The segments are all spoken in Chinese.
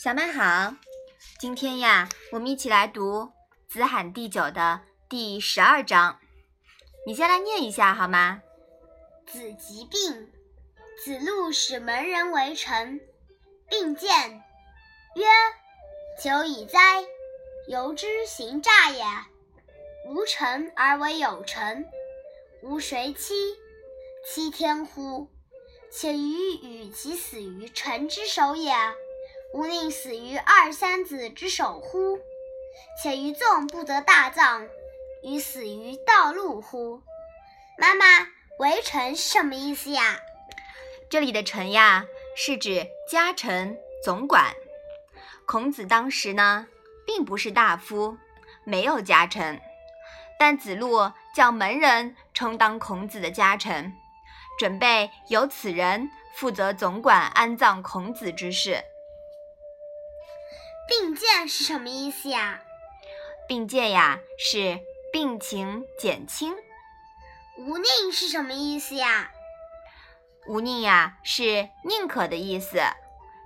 小麦好，今天呀，我们一起来读《子罕第九》的第十二章。你先来念一下好吗？子疾病，子路使门人为臣，并见，曰：“久矣哉！由之行诈也。无臣而为有臣，吾谁欺？欺天乎！且于与其死于臣之手也。”吾宁死于二三子之手乎？且于纵不得大葬，于死于道路乎？妈妈，为臣是什么意思呀？这里的臣呀，是指家臣、总管。孔子当时呢，并不是大夫，没有家臣，但子路叫门人充当孔子的家臣，准备由此人负责总管安葬孔子之事。并见是什么意思呀？并见呀，是病情减轻。无宁是什么意思呀？无宁呀，是宁可的意思。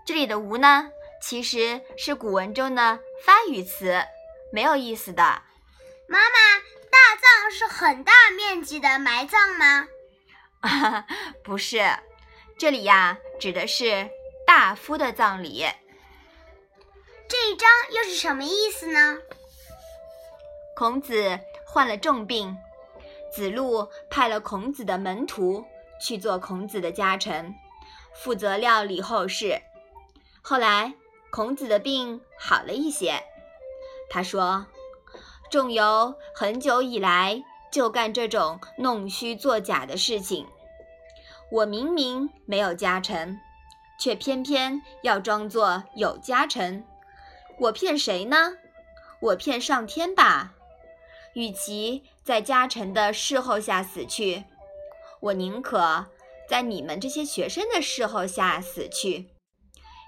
这里的无呢，其实是古文中的发语词，没有意思的。妈妈，大葬是很大面积的埋葬吗？不是，这里呀，指的是大夫的葬礼。这一章又是什么意思呢？孔子患了重病，子路派了孔子的门徒去做孔子的家臣，负责料理后事。后来孔子的病好了一些，他说：“仲由很久以来就干这种弄虚作假的事情，我明明没有家臣，却偏偏要装作有家臣。”我骗谁呢？我骗上天吧！与其在家臣的侍候下死去，我宁可在你们这些学生的侍候下死去，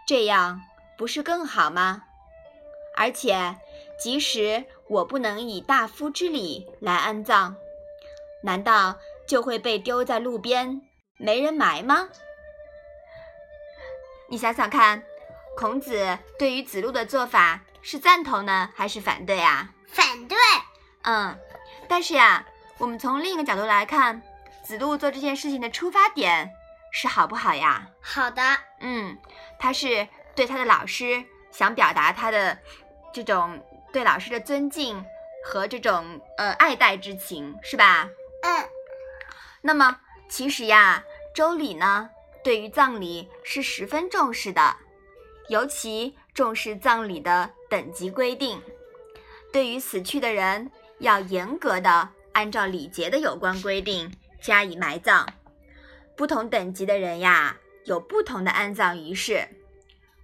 这样不是更好吗？而且，即使我不能以大夫之礼来安葬，难道就会被丢在路边，没人埋吗？你想想看。孔子对于子路的做法是赞同呢，还是反对啊？反对。嗯，但是呀，我们从另一个角度来看，子路做这件事情的出发点是好不好呀？好的。嗯，他是对他的老师想表达他的这种对老师的尊敬和这种呃爱戴之情，是吧？嗯。那么其实呀，周礼呢对于葬礼是十分重视的。尤其重视葬礼的等级规定，对于死去的人要严格的按照礼节的有关规定加以埋葬。不同等级的人呀，有不同的安葬仪式。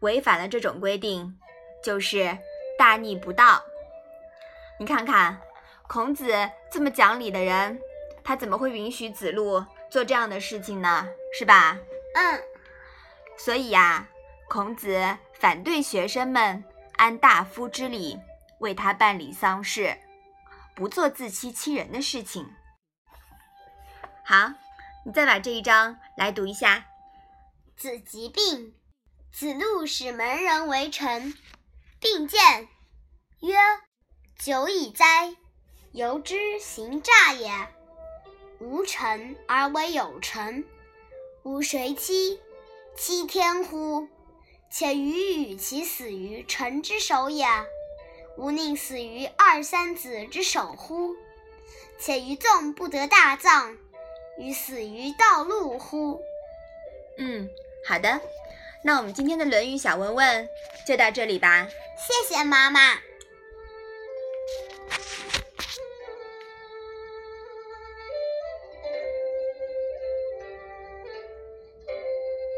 违反了这种规定，就是大逆不道。你看看，孔子这么讲理的人，他怎么会允许子路做这样的事情呢？是吧？嗯。所以呀。孔子反对学生们按大夫之礼为他办理丧事，不做自欺欺人的事情。好，你再把这一章来读一下。子疾病，子路使门人为臣，并见，曰：“久矣哉！由之行诈也。无臣而为有臣，吾谁欺？欺天乎！”且鱼与其死于臣之手也，吾宁死于二三子之手乎？且于纵不得大葬，于死于道路乎？嗯，好的，那我们今天的《论语》小文问就到这里吧。谢谢妈妈。